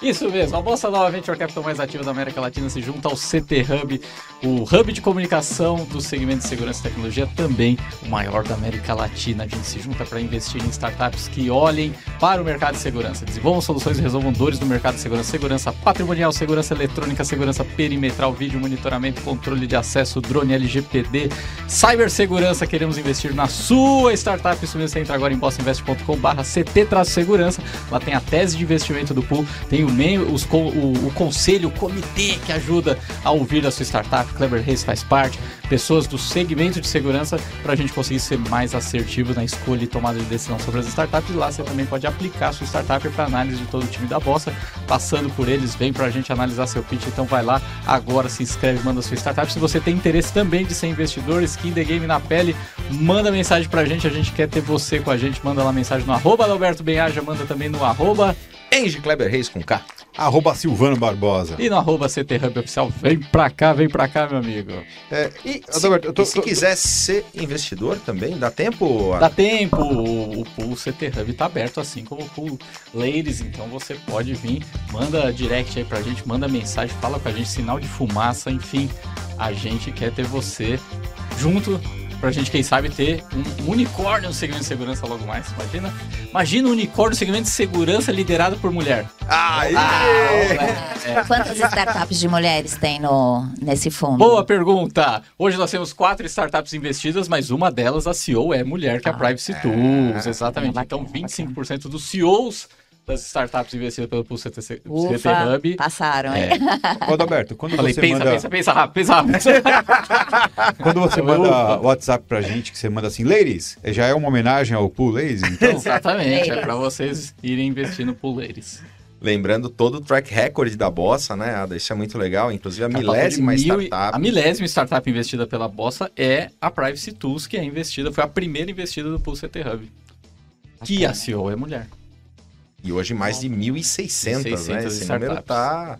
Isso mesmo, a Bolsa Nova Venture Capital mais ativa da América Latina se junta ao CT Hub, o hub de comunicação do segmento de segurança e tecnologia, também o maior da América Latina. A gente se junta para investir em startups que olhem para o mercado de segurança, desenvolvam soluções e resolvam dores do mercado de segurança, segurança patrimonial, segurança eletrônica, segurança perimetral, vídeo monitoramento, controle de acesso, drone LGPD, cibersegurança. Queremos investir na sua startup. Isso mesmo, você entra agora em bossainvest.com/barra CT-segurança. Lá tem a tese de investimento do pool, tem o, mem- os o, o conselho, o comitê que ajuda a ouvir a sua startup. Kleber Reis faz parte, pessoas do segmento de segurança, para a gente conseguir ser mais assertivo na escolha e tomada de decisão sobre as startups. Lá você também pode aplicar a sua startup para análise de todo o time da Bossa. Passando por eles, vem para a gente analisar seu pitch. Então vai lá agora, se inscreve, manda sua startup. Se você tem interesse também de ser investidor, skin the game na pele, manda mensagem pra gente. A gente quer ter você com a gente. Manda lá mensagem no arroba Alberto Benhaja, manda também no arroba Kleber Reis com K. Arroba Silvano Barbosa. e no arroba CT Hub Oficial. Vem pra cá, vem pra cá, meu amigo. É, E se- Adalberto, eu tô- e se tô- quiser ser investidor também, dá tempo? Dá tempo, o, o pool CT Hub tá aberto, assim como o pool Ladies, então você pode vir, manda direct aí pra gente, manda mensagem, fala com a gente, sinal de fumaça, enfim, a gente quer ter você junto pra gente, quem sabe, ter um unicórnio no segmento de segurança logo mais, imagina? Imagina um unicórnio no segmento de segurança liderado por mulher. Aí! É. Quantas startups de mulheres tem no, nesse fundo? Boa pergunta! Hoje nós temos quatro startups investidas, mas uma delas, a CEO, é mulher, que é a Ah, Privacy Tools, exatamente. bacana, então, 25% dos CEOs das startups investidas pelo Pulse CT, CT Hub. passaram, hein? É, Ô, Adalberto, quando falei, você pensa, manda, pensa, pensa rápido, pensa rápido. quando você manda. WhatsApp pra gente, que você manda assim, ladies, é- já é uma homenagem ao Pool Ladies, então? Exatamente, é pra vocês irem investir no Pool Ladies. Lembrando todo o track record da Bossa, né, Ada? Isso é muito legal. Inclusive a milésima mil startup. A milésima startup investida pela Bossa é a Privacy Tools, que é investida, foi a primeira investida do Pulse ET Hub. Que a CEO é mulher. E hoje mais de 1.600, né? 1.600 Esse número startups. tá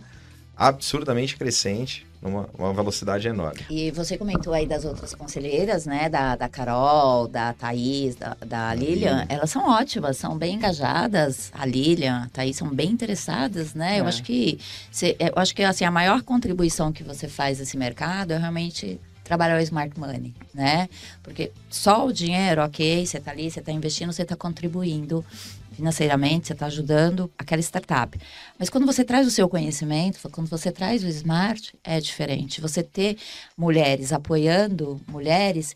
absurdamente crescente, numa uma velocidade enorme. E você comentou aí das outras conselheiras, né? Da, da Carol, da Thaís, da, da Lilian. Elas são ótimas, são bem engajadas. A Lilian, a Thaís são bem interessadas, né? Eu É. acho que cê- eu acho que assim, a maior contribuição que você faz nesse mercado é realmente trabalhar o smart money, né? Porque só o dinheiro, ok, você está ali, você está investindo, você está contribuindo financeiramente, você está ajudando aquela startup. Mas quando você traz o seu conhecimento, quando você traz o smart, é diferente. Você ter mulheres apoiando mulheres,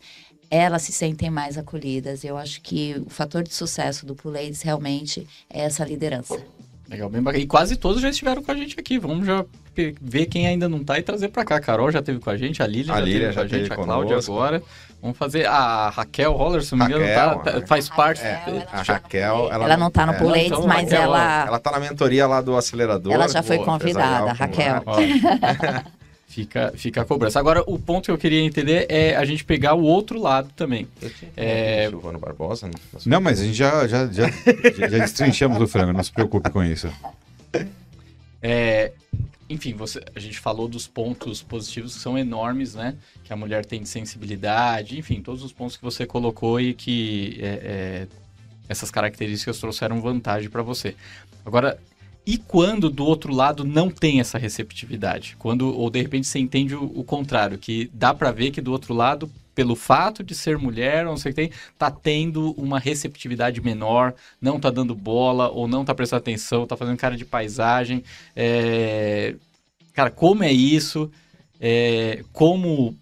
elas se sentem mais acolhidas. Eu acho que o fator de sucesso do Pool Ladies realmente é essa liderança. Legal, bem bacana. E quase todos já estiveram com a gente aqui. Vamos já ver quem ainda não tá e trazer pra cá. A Carol já teve com a gente, a Lilian A já teve já com a gente, a Cláudia conosco. agora. Vamos fazer a Raquel Roller, se não me engano, tá- Raquel, tá- faz parte. É, ela a Raquel, ela, Ela, não está no é, Pool Ladies, então, mas Raquel, ela, Ela tá na mentoria lá do acelerador. ela já foi Boa, convidada, Raquel. fica, fica a cobrança. Agora, o ponto que eu queria entender é a gente pegar o outro lado também. É, Silvano Barbosa. Não, Não, mas a gente já, já, já, já, já destrinchamos o frango, não se preocupe com isso. É, enfim, você, a gente falou dos pontos positivos que são enormes, né? Que a mulher tem de sensibilidade, enfim, todos os pontos que você colocou e que é, é, essas características trouxeram vantagem para você. Agora, e quando do outro lado não tem essa receptividade? Quando, ou de repente você entende o, o contrário, que dá para ver que do outro lado, pelo fato de ser mulher, não sei o que tem, tá tendo uma receptividade menor, não tá dando bola, ou não tá prestando atenção, tá fazendo cara de paisagem. É, Cara, como é isso? É, Como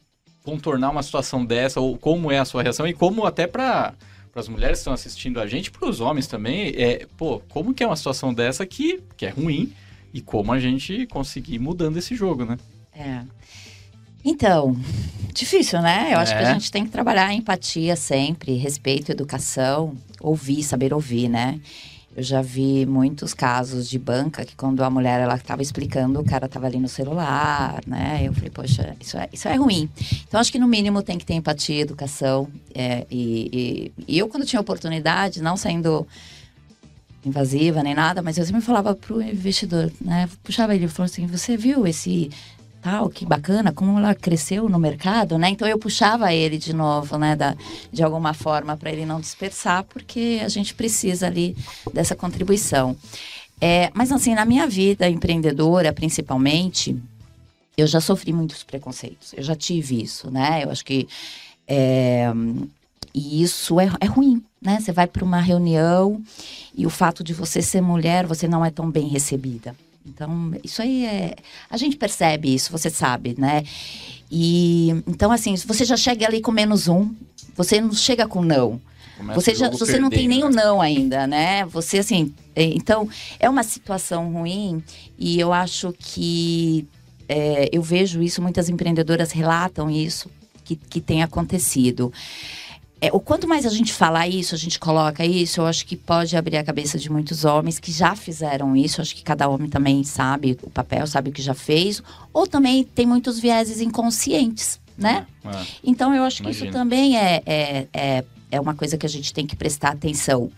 contornar uma situação dessa? Ou como é a sua reação? E como até para as mulheres que estão assistindo a gente, para os homens também, é, pô, como que é uma situação dessa que, que é ruim e como a gente conseguir ir mudando esse jogo, né? É. Então, difícil, né? Eu acho que É. a gente tem que trabalhar empatia sempre, respeito, educação, ouvir, saber ouvir, né? Eu já vi muitos casos de banca que quando a mulher ela estava explicando, o cara estava ali no celular, né? Eu falei, poxa, isso é, isso é ruim. Então, acho que no mínimo tem que ter empatia, educação. é, e, e- e eu, quando tinha oportunidade, não saindo invasiva nem nada, mas eu sempre falava pro investidor, né? Puxava ele e falou assim: você viu esse tal, que bacana, como ela cresceu no mercado, né? Então eu puxava ele de novo, né, da, de alguma forma, para ele não dispersar, porque a gente precisa ali dessa contribuição. É, mas assim, na minha vida empreendedora, principalmente, eu já sofri muitos preconceitos. Eu já tive isso, né? Eu acho que é, e isso é, é ruim, né? Você vai para uma reunião e o fato de você ser mulher, você não é tão bem recebida. Então, isso aí é. A gente percebe isso, você sabe, né? E então, assim, você já chega ali com menos um, você não chega com não. Começa Você, já, você não tem nem o perdendo, né? não ainda, né? Você, assim. é, Então, é uma situação ruim e eu acho que. é, eu vejo isso, muitas empreendedoras relatam isso, que, que tem acontecido. É, o quanto mais a gente falar isso, a gente coloca isso, eu acho que pode abrir a cabeça de muitos homens que já fizeram isso. Eu acho que cada homem também sabe o papel, sabe o que já fez. Ou também tem muitos vieses inconscientes, né? É. Então eu acho que isso também é, é, é, é uma coisa que a gente tem que prestar atenção.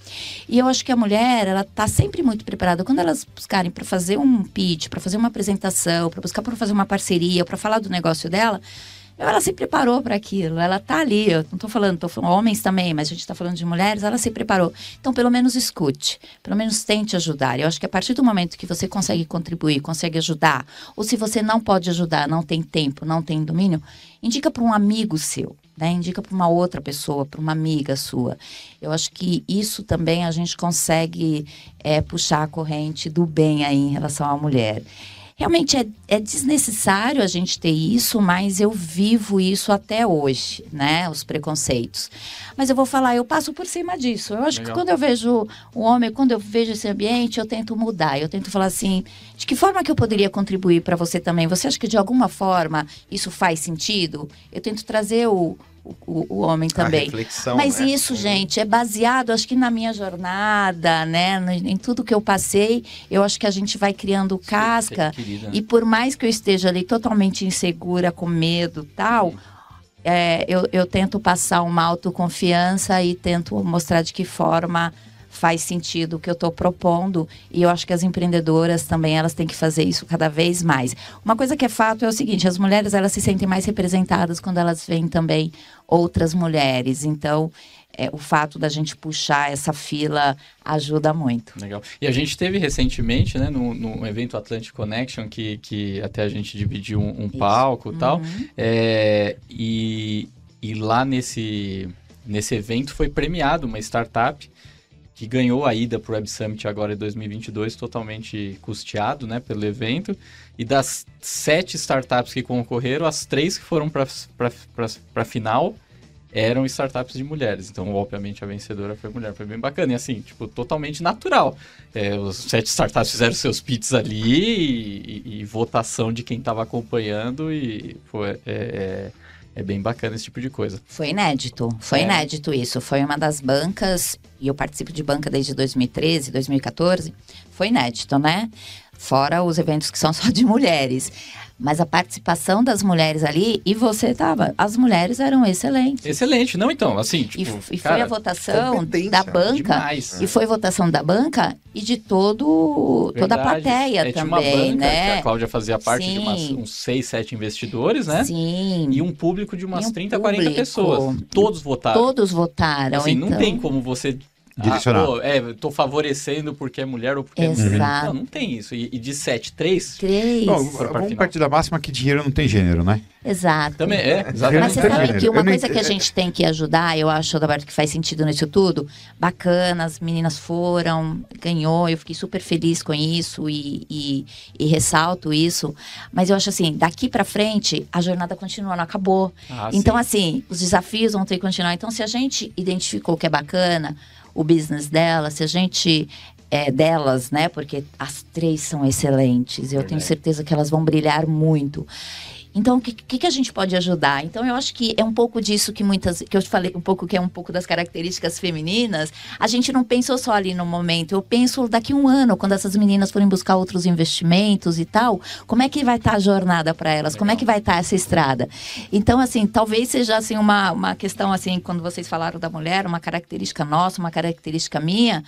E eu acho que a mulher, ela tá sempre muito preparada. Quando elas buscarem para fazer um pitch, para fazer uma apresentação, para buscar para fazer uma parceria, para falar do negócio dela, ela se preparou para aquilo, ela tá ali. Eu não tô falando, tô falando homens também, mas a gente tá falando de mulheres, ela se preparou. Então, pelo menos escute, pelo menos tente ajudar. Eu acho que a partir do momento que você consegue contribuir, consegue ajudar, ou se você não pode ajudar, não tem tempo, não tem domínio, indica para um amigo seu, né? Indica para uma outra pessoa, para uma amiga sua. Eu acho que isso também a gente consegue é, puxar a corrente do bem aí em relação à mulher. Realmente é, é desnecessário a gente ter isso, mas eu vivo isso até hoje, né? Os preconceitos. Mas eu vou falar, eu passo por cima disso. Eu acho Legal. que quando eu vejo o homem, quando eu vejo esse ambiente, eu tento mudar. Eu tento falar assim, de que forma que eu poderia contribuir para você também? Você acha que de alguma forma isso faz sentido? Eu tento trazer o, o, o homem A também. reflexão, Mas né? isso, gente, é baseado, acho que na minha jornada, né? Em tudo que eu passei, eu acho que a gente vai criando casca. Querida. E por mais que eu esteja ali totalmente insegura, com medo tal, é, eu, eu tento passar uma autoconfiança e tento mostrar de que forma faz sentido o que eu estou propondo. E eu acho que as empreendedoras também elas têm que fazer isso cada vez mais. Uma coisa que é fato é o seguinte: as mulheres elas se sentem mais representadas quando elas veem também outras mulheres. Então, é, o fato da gente puxar essa fila ajuda muito. Legal. E a gente teve recentemente, né, no, no evento Atlantic Connection, que, que até a gente dividiu um, um palco e tal. Uhum. É, e, e lá nesse, nesse evento foi premiado uma startup que ganhou a ida para o Web Summit agora em 2022, totalmente custeado né, pelo evento. E das sete startups que concorreram, as três que foram para a final eram startups de mulheres. Então, obviamente, a vencedora foi mulher. Foi bem bacana. E assim, tipo, totalmente natural. É, os sete startups fizeram seus pits ali e, e- e votação de quem estava acompanhando e foi, é, é, é bem bacana esse tipo de coisa. Foi inédito, foi É. inédito isso. Foi uma das bancas, e eu participo de banca desde 2013, 2014. Foi inédito, né? Fora os eventos que são só de mulheres. Mas a participação das mulheres ali, e você tava, as mulheres eram excelentes. Excelente, não então, assim, E, tipo, e foi cara, a votação da banca. demais. E foi votação da banca e de todo, toda a Verdade. plateia É, tinha uma também, banca que né? a Cláudia fazia parte de umas- Sim. uns 6, 7 investidores, né? Sim. E um público de umas E um 30, 40 público. pessoas. Todos votaram. Todos votaram. Assim, então... não tem como você. Direcionar. Ah, pô, é, tô favorecendo porque é mulher ou porque é mulher. Exato. Não, não tem isso. E, e de 7, 3? Três. Bom, Foram pra vamos partir da máxima que dinheiro não tem gênero, né? Exato. Também é, Mas exatamente. você não sabe que Eu uma não coisa que a gente tem que ajudar, eu acho, Roberto, que faz sentido nisso tudo, bacana, as meninas foram, ganhou, eu fiquei super feliz com isso e, e, e ressalto isso. Mas eu acho assim, daqui pra frente, a jornada continua, não acabou. Ah, então, sim. assim, os desafios vão ter que continuar. Então, se a gente identificou que é bacana o business dela, se a gente. É, delas, né? Porque as três são excelentes. Eu tenho Verdade. certeza que elas vão brilhar muito. Então, o que, que, a gente pode ajudar? Então, eu acho que é um pouco disso que muitas. que eu falei um pouco que é um pouco das características femininas. A gente não pensou só ali no momento. Eu penso daqui um ano, quando essas meninas forem buscar outros investimentos e tal, como é que vai estar a jornada para elas? Como é que vai estar essa estrada? Então, assim, talvez seja assim uma, uma questão assim, quando vocês falaram da mulher, uma característica nossa, uma característica minha,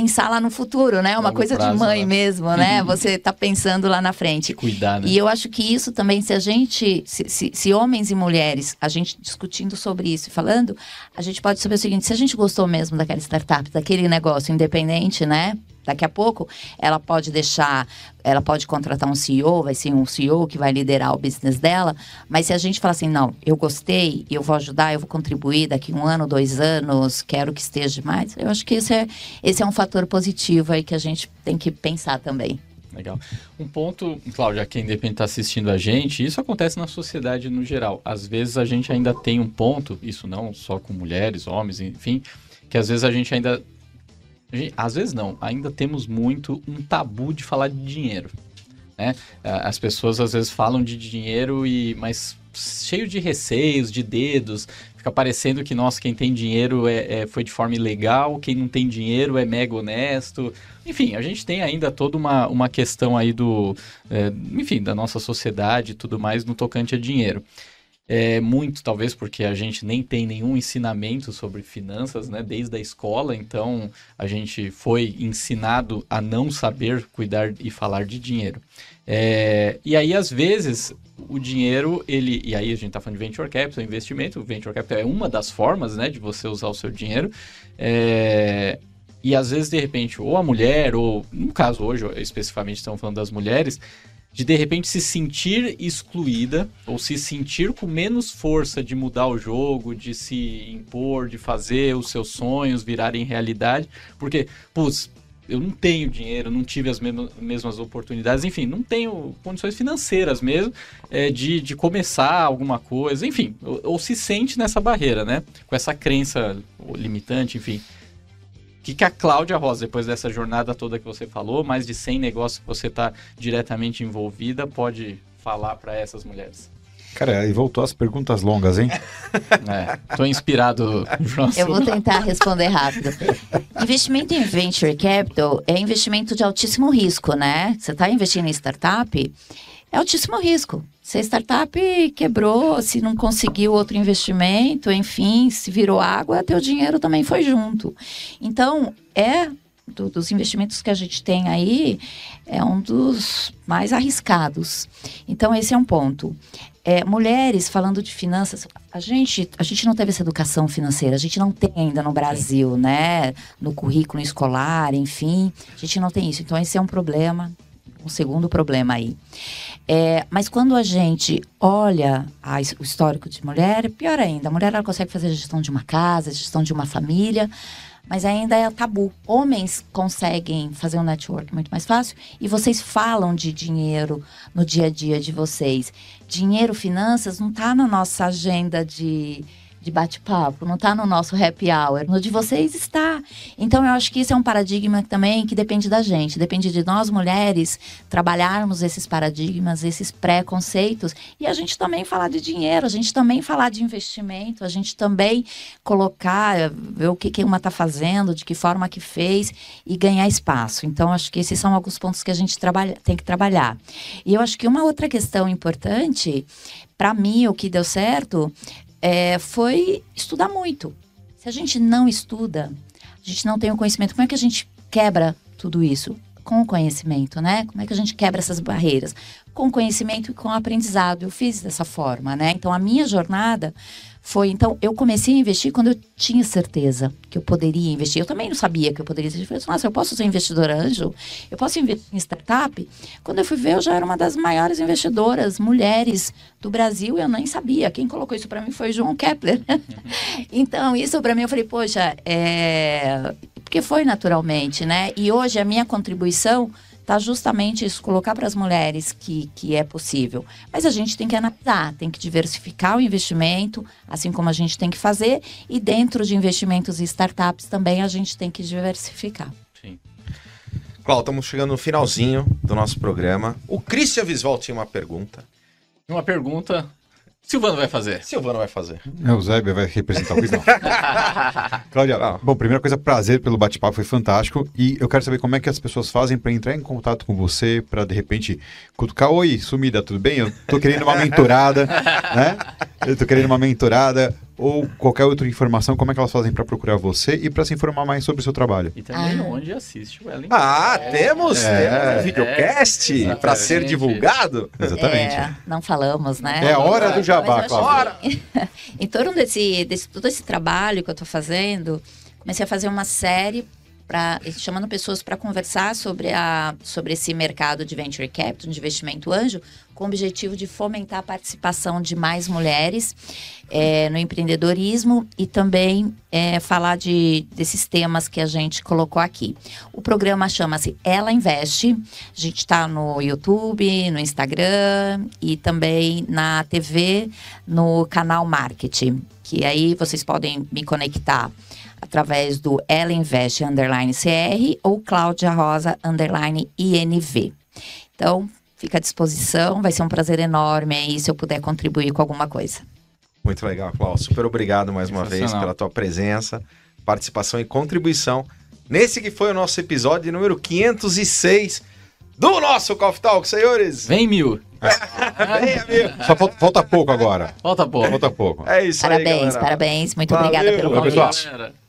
pensar lá no futuro, né? Uma Longo coisa prazo, de mãe né? mesmo, né? Você tá pensando lá na frente. Cuidar, né? E eu acho que isso também, se a gente, se, se- se homens e mulheres, a gente discutindo sobre isso e falando, a gente pode saber o seguinte: se a gente gostou mesmo daquela startup, daquele negócio independente, né? Daqui a pouco, ela pode deixar, ela pode contratar um CEO, vai ser um CEO que vai liderar o business dela. Mas se a gente falar assim, não, eu gostei, eu vou ajudar, eu vou contribuir daqui um ano, dois anos, quero que esteja mais, eu acho que esse é, esse é um fator positivo aí que a gente tem que pensar também. Legal. Um ponto, Cláudia, quem depende está assistindo a gente, isso acontece na sociedade no geral. Às vezes a gente ainda tem um ponto, isso não só com mulheres, homens, enfim, que às vezes a gente ainda. Às vezes não, ainda temos muito um tabu de falar de dinheiro. Né? As pessoas às vezes falam de dinheiro e mas cheio de receios, de dedos, fica parecendo que nossa, quem tem dinheiro é, é- foi de forma ilegal, quem não tem dinheiro é mega honesto. Enfim, a gente tem ainda toda uma, uma questão aí do, é, enfim, da nossa sociedade e tudo mais no tocante a dinheiro. É muito, talvez, porque a gente nem tem nenhum ensinamento sobre finanças, né? Desde a escola, então a gente foi ensinado a não saber cuidar e falar de dinheiro. É, e aí, às vezes, o dinheiro, ele. E aí a gente está falando de venture capital, investimento. Venture capital é uma das formas, né, de você usar o seu dinheiro. É, e às vezes, de repente, ou a mulher, ou no caso hoje, especificamente estamos falando das mulheres, de de repente se sentir excluída ou se sentir com menos força de mudar o jogo, de se impor, de fazer os seus sonhos virarem realidade, porque, putz, eu não tenho dinheiro, não tive as mesmas, oportunidades, enfim, não tenho condições financeiras mesmo é, de, de começar alguma coisa, enfim, ou, ou se sente nessa barreira, né? Com essa crença limitante, enfim. O que, que a Cláudia Rosa, depois dessa jornada toda que você falou, mais de 100 negócios que você está diretamente envolvida, pode falar para essas mulheres? Cara, e voltou as perguntas longas, hein? É, tô inspirado, João. Eu vou tentar responder rápido. Investimento em venture capital é investimento de altíssimo risco, né? Você está investindo em startup, é altíssimo risco. Se a startup quebrou, se não conseguiu outro investimento, enfim, se virou água, teu dinheiro também foi junto. Então, é do- dos investimentos que a gente tem aí, é um dos mais arriscados. Então, esse é um ponto. É, mulheres falando de finanças, a gente, a gente não teve essa educação financeira, a gente não tem ainda no Brasil, né? No currículo escolar, enfim, a gente não tem isso. Então, esse é um problema, um segundo problema aí. É, mas quando a gente olha a o histórico de mulher, pior ainda, a mulher ela consegue fazer a gestão de uma casa, a gestão de uma família, mas ainda é tabu. Homens conseguem fazer um network muito mais fácil e vocês falam de dinheiro no dia a dia de vocês. Dinheiro, finanças, não está na nossa agenda de, de bate-papo, não está no nosso happy hour. No de vocês está. Então, eu acho que isso é um paradigma também que depende da gente, depende de nós mulheres trabalharmos esses paradigmas, esses preconceitos e a gente também falar de dinheiro, a gente também falar de investimento, a gente também colocar, eh, ver o que, que uma está fazendo, de que forma que fez e ganhar espaço. Então, acho que esses são alguns pontos que a gente trabalha, tem que trabalhar. E eu acho que uma outra questão importante, para mim, o que deu certo, é, foi estudar muito. Se a gente não estuda, a gente não tem o conhecimento, como é que a gente quebra tudo isso? Com o conhecimento, né? Como é que a gente quebra essas barreiras? Com conhecimento e com aprendizado. Eu fiz dessa forma, né? Então, a minha jornada foi. Então, eu comecei a investir quando eu tinha certeza que eu poderia investir. Eu também não sabia que eu poderia investir. Eu falei, nossa, eu posso ser investidora anjo? Eu posso investir em startup? Quando eu fui ver, eu já era uma das maiores investidoras mulheres do Brasil eu nem sabia. Quem colocou isso para mim foi João Kepler. então, isso para mim, eu falei, poxa, é... porque foi naturalmente, né? E hoje a minha contribuição tá justamente isso, colocar para as mulheres que, que é possível. Mas a gente tem que analisar, tem que diversificar o investimento, assim como a gente tem que fazer, e dentro de investimentos e startups também a gente tem que diversificar. Sim. Cláudio, estamos chegando no finalzinho do nosso programa. O Christian Visval tinha uma pergunta. Uma pergunta. Silvano vai fazer. Silvano vai fazer. É, o Zé vai representar o não. Cláudia, Ah. bom, primeira coisa, prazer pelo bate-papo, foi fantástico. E eu quero saber como é que as pessoas fazem para entrar em contato com você, para de repente cutucar, oi, sumida, tudo bem? Eu tô querendo uma mentorada, né? Eu tô querendo uma mentorada ou qualquer outra informação, como é que elas fazem para procurar você e para se informar mais sobre o seu trabalho? E também Ah. onde assiste o Ellen. Ah, temos, É. temos um videocast É. para ser divulgado. Exatamente. É, não falamos, né? É a hora do jabá, Cláudia. que, em torno desse, desse todo esse trabalho que eu estou fazendo, comecei a fazer uma série para chamando pessoas para conversar sobre, a, sobre esse mercado de venture capital, de investimento anjo, com o objetivo de fomentar a participação de mais mulheres é, no empreendedorismo e também é, falar de, desses temas que a gente colocou aqui. O programa chama-se Ela Investe. A gente está no YouTube, no Instagram e também na TV, no canal Marketing. Que aí vocês podem me conectar através do Ela Investe underline CR ou Cláudia Rosa underline INV. Então, fica à disposição, vai ser um prazer enorme aí se eu puder contribuir com alguma coisa. Muito legal, Cláudio. Super obrigado mais uma vez pela tua presença, participação e contribuição nesse que foi o nosso episódio número 506 do nosso Coffee Talk, senhores. Vem mil. Vem, amigo. Só falta, falta pouco agora. Volta pouco. Falta pouco. É isso aí, Parabéns, parabéns. Muito Valeu, obrigada pelo valeu, convite. Galera.